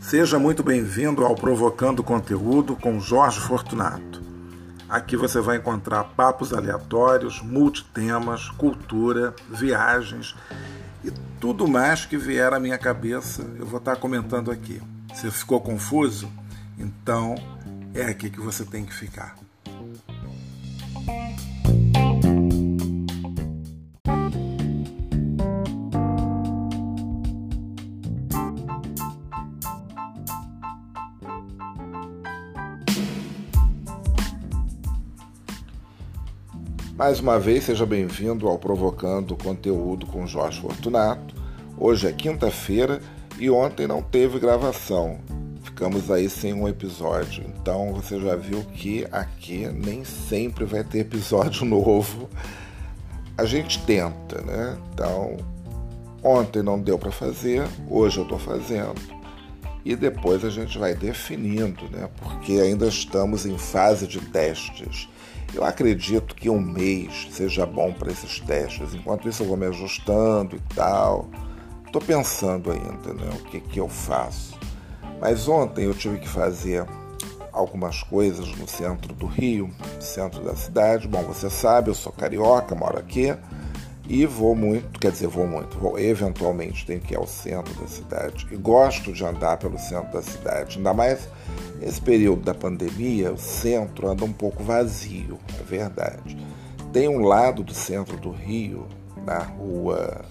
Seja muito bem-vindo ao Provocando Conteúdo com Jorge Fortunato. Aqui você vai encontrar papos aleatórios, multitemas, cultura, viagens e tudo mais que vier à minha cabeça eu vou estar comentando aqui. Se ficou confuso? Então é aqui que você tem que ficar. Mais uma vez, seja bem-vindo ao Provocando Conteúdo com Jorge Fortunato. Hoje é quinta-feira e ontem não teve gravação. Ficamos aí sem um episódio. Então você já viu que aqui nem sempre vai ter episódio novo. A gente tenta, né? Então, ontem não deu para fazer, hoje eu estou fazendo. E depois a gente vai definindo, né? Porque ainda estamos em fase de testes. Eu acredito que um mês seja bom para esses testes. Enquanto isso, eu vou me ajustando e tal. Estou pensando ainda né, o que, que eu faço. Mas ontem eu tive que fazer algumas coisas no centro do Rio, centro da cidade. Bom, você sabe, eu sou carioca, moro aqui e vou muito, quer dizer, vou muito, vou eventualmente tenho que ir ao centro da cidade e gosto de andar pelo centro da cidade, ainda mais Nesse período da pandemia, o centro anda um pouco vazio, é verdade. Tem um lado do centro do Rio, na rua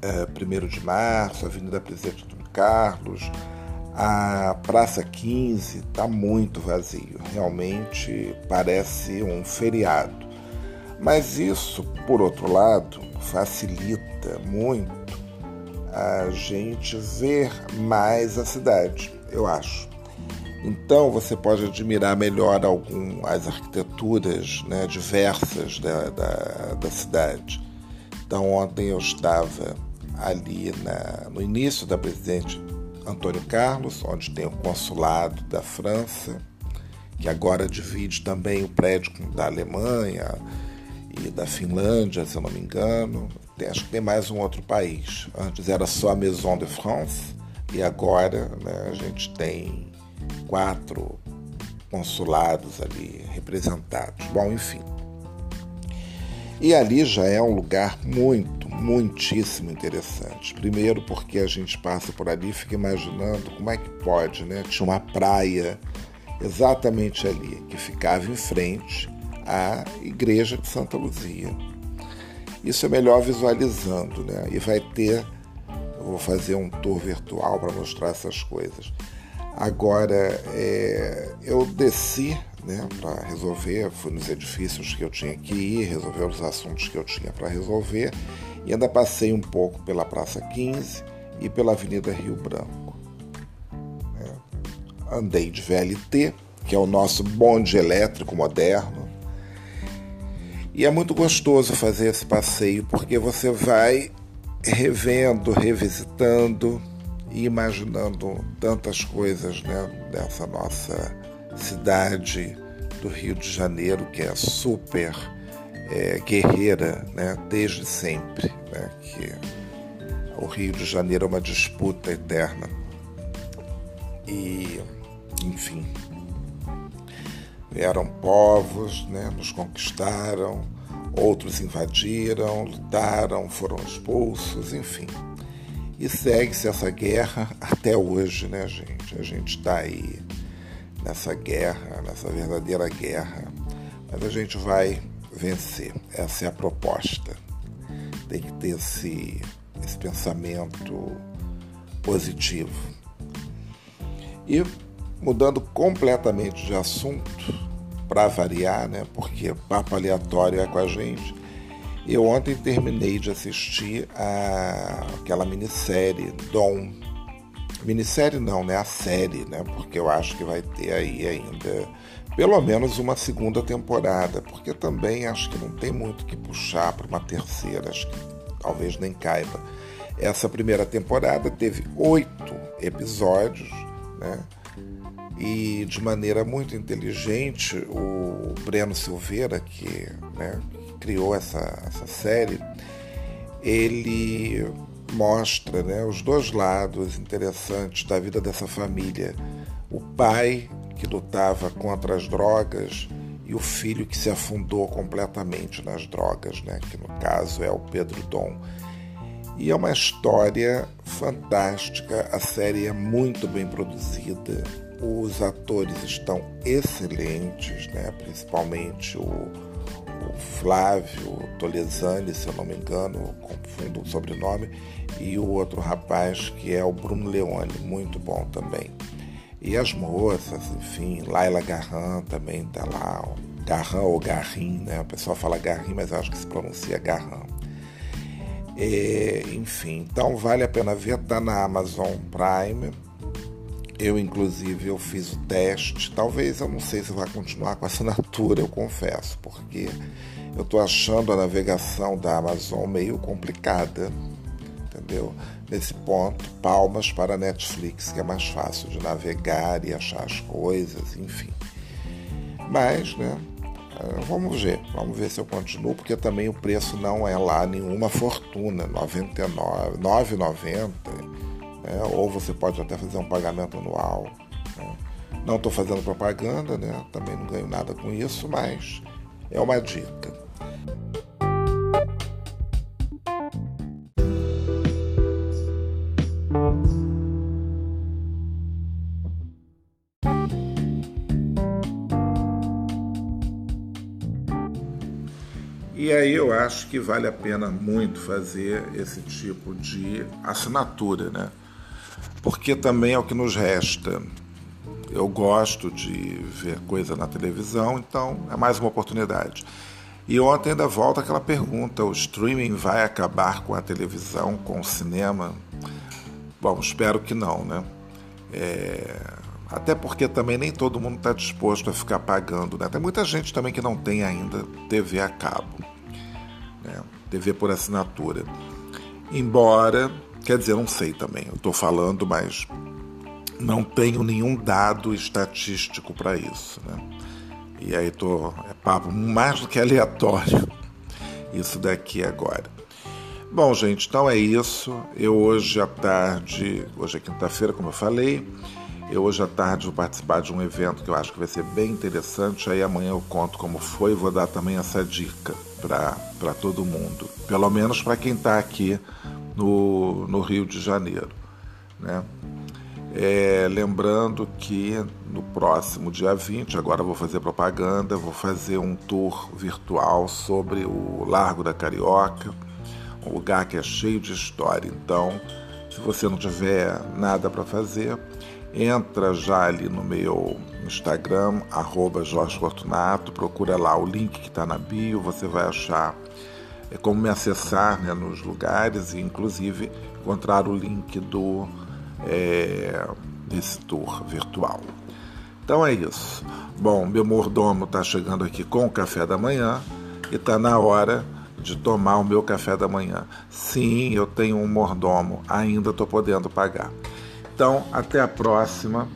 é, 1 de Março, Avenida Presidente do Carlos, a Praça 15 está muito vazio, realmente parece um feriado. Mas isso, por outro lado, facilita muito a gente ver mais a cidade, eu acho. Então você pode admirar melhor algum, as arquiteturas né, diversas da, da, da, cidade. Então ontem eu estava ali na, no início da Presidente Antônio Carlos, onde tem o consulado da França, que agora divide também o prédio da Alemanha e da Finlândia, se eu não me engano. Tem, acho que tem mais um outro país. Antes era só a Maison de France e agora né, a gente tem quatro consulados ali representados. Bom, enfim. E ali já é um lugar muito, muitíssimo interessante. Primeiro porque a gente passa por ali e fica imaginando como é que pode, né? Tinha uma praia exatamente ali, que ficava em frente à igreja de Santa Luzia. Isso é melhor visualizando, né? E vai ter, eu vou fazer um tour virtual para mostrar essas coisas. Agora, é, eu desci né, para resolver, fui nos edifícios que eu tinha que ir, resolver os assuntos que eu tinha para resolver e ainda passei um pouco pela Praça 15 e pela Avenida Rio Branco. É, andei de VLT, que é o nosso bonde elétrico moderno. E é muito gostoso fazer esse passeio porque você vai revendo, revisitando e imaginando tantas coisas né, dessa nossa cidade do Rio de Janeiro, que é super é, guerreira né, desde sempre, né, que o Rio de Janeiro é uma disputa eterna. E, enfim, vieram povos, né, nos conquistaram, outros invadiram, lutaram, foram expulsos, enfim. E segue-se essa guerra até hoje, né, gente? A gente está aí nessa guerra, nessa verdadeira guerra. Mas a gente vai vencer. Essa é a proposta. Tem que ter esse, esse pensamento positivo. E mudando completamente de assunto, para variar, né? Porque papo aleatório é com a gente. Eu ontem terminei de assistir a, aquela minissérie Dom. Minissérie não, né? A série, né? Porque eu acho que vai ter aí ainda pelo menos uma segunda temporada, porque também acho que não tem muito que puxar para uma terceira, acho que talvez nem caiba. Essa primeira temporada teve oito episódios, né? E de maneira muito inteligente, o Breno Silveira, que né, criou essa, essa série, ele mostra né, os dois lados interessantes da vida dessa família. O pai que lutava contra as drogas e o filho que se afundou completamente nas drogas, né, que no caso é o Pedro Dom. E é uma história fantástica, a série é muito bem produzida, os atores estão excelentes, né, principalmente o Flávio Tolesani, se eu não me engano, confundo o sobrenome, e o outro rapaz que é o Bruno Leone, muito bom também. E as moças, enfim, Laila Garran também está lá, Garran ou Garrin, né? O pessoal fala Garrin, mas eu acho que se pronuncia Garran. É, enfim, então vale a pena ver, está na Amazon Prime eu, inclusive, eu fiz o teste. Talvez eu não sei se vai continuar com a assinatura, eu confesso, porque eu estou achando a navegação da Amazon meio complicada, entendeu? Nesse ponto, palmas para a Netflix, que é mais fácil de navegar e achar as coisas, enfim. Mas, né? Eh, vamos ver, vamos ver se eu continuo, porque também o preço não é lá nenhuma fortuna, R$ 99,90 é, ou você pode até fazer um pagamento anual. Né? Não estou fazendo propaganda, né? também não ganho nada com isso, mas é uma dica. E aí eu acho que vale a pena muito fazer esse tipo de assinatura, né? porque também é o que nos resta. Eu gosto de ver coisa na televisão, então é mais uma oportunidade. E ontem ainda volta aquela pergunta: o streaming vai acabar com a televisão, com o cinema? Bom, espero que não, né? É... Até porque também nem todo mundo está disposto a ficar pagando, né? Tem muita gente também que não tem ainda TV a cabo, né? TV por assinatura. Embora Quer dizer, não sei também, eu estou falando, mas não tenho nenhum dado estatístico para isso. Né? E aí tô, é papo mais do que aleatório isso daqui agora. Bom, gente, então é isso. Eu hoje à tarde, hoje é quinta-feira, como eu falei, eu hoje à tarde vou participar de um evento que eu acho que vai ser bem interessante. Aí amanhã eu conto como foi e vou dar também essa dica para todo mundo. Pelo menos para quem está aqui no, no Rio de Janeiro. Né? É, lembrando que no próximo dia 20, agora vou fazer propaganda, vou fazer um tour virtual sobre o Largo da Carioca, um lugar que é cheio de história. Então, se você não tiver nada para fazer, entra já ali no meu Instagram, arroba Jorge Fortunato, procura lá o link que está na bio, você vai achar é como me acessar né, nos lugares e inclusive encontrar o link do é, desse tour virtual. Então é isso. Bom, meu mordomo está chegando aqui com o café da manhã e está na hora de tomar o meu café da manhã. Sim, eu tenho um mordomo, ainda estou podendo pagar. Então, até a próxima.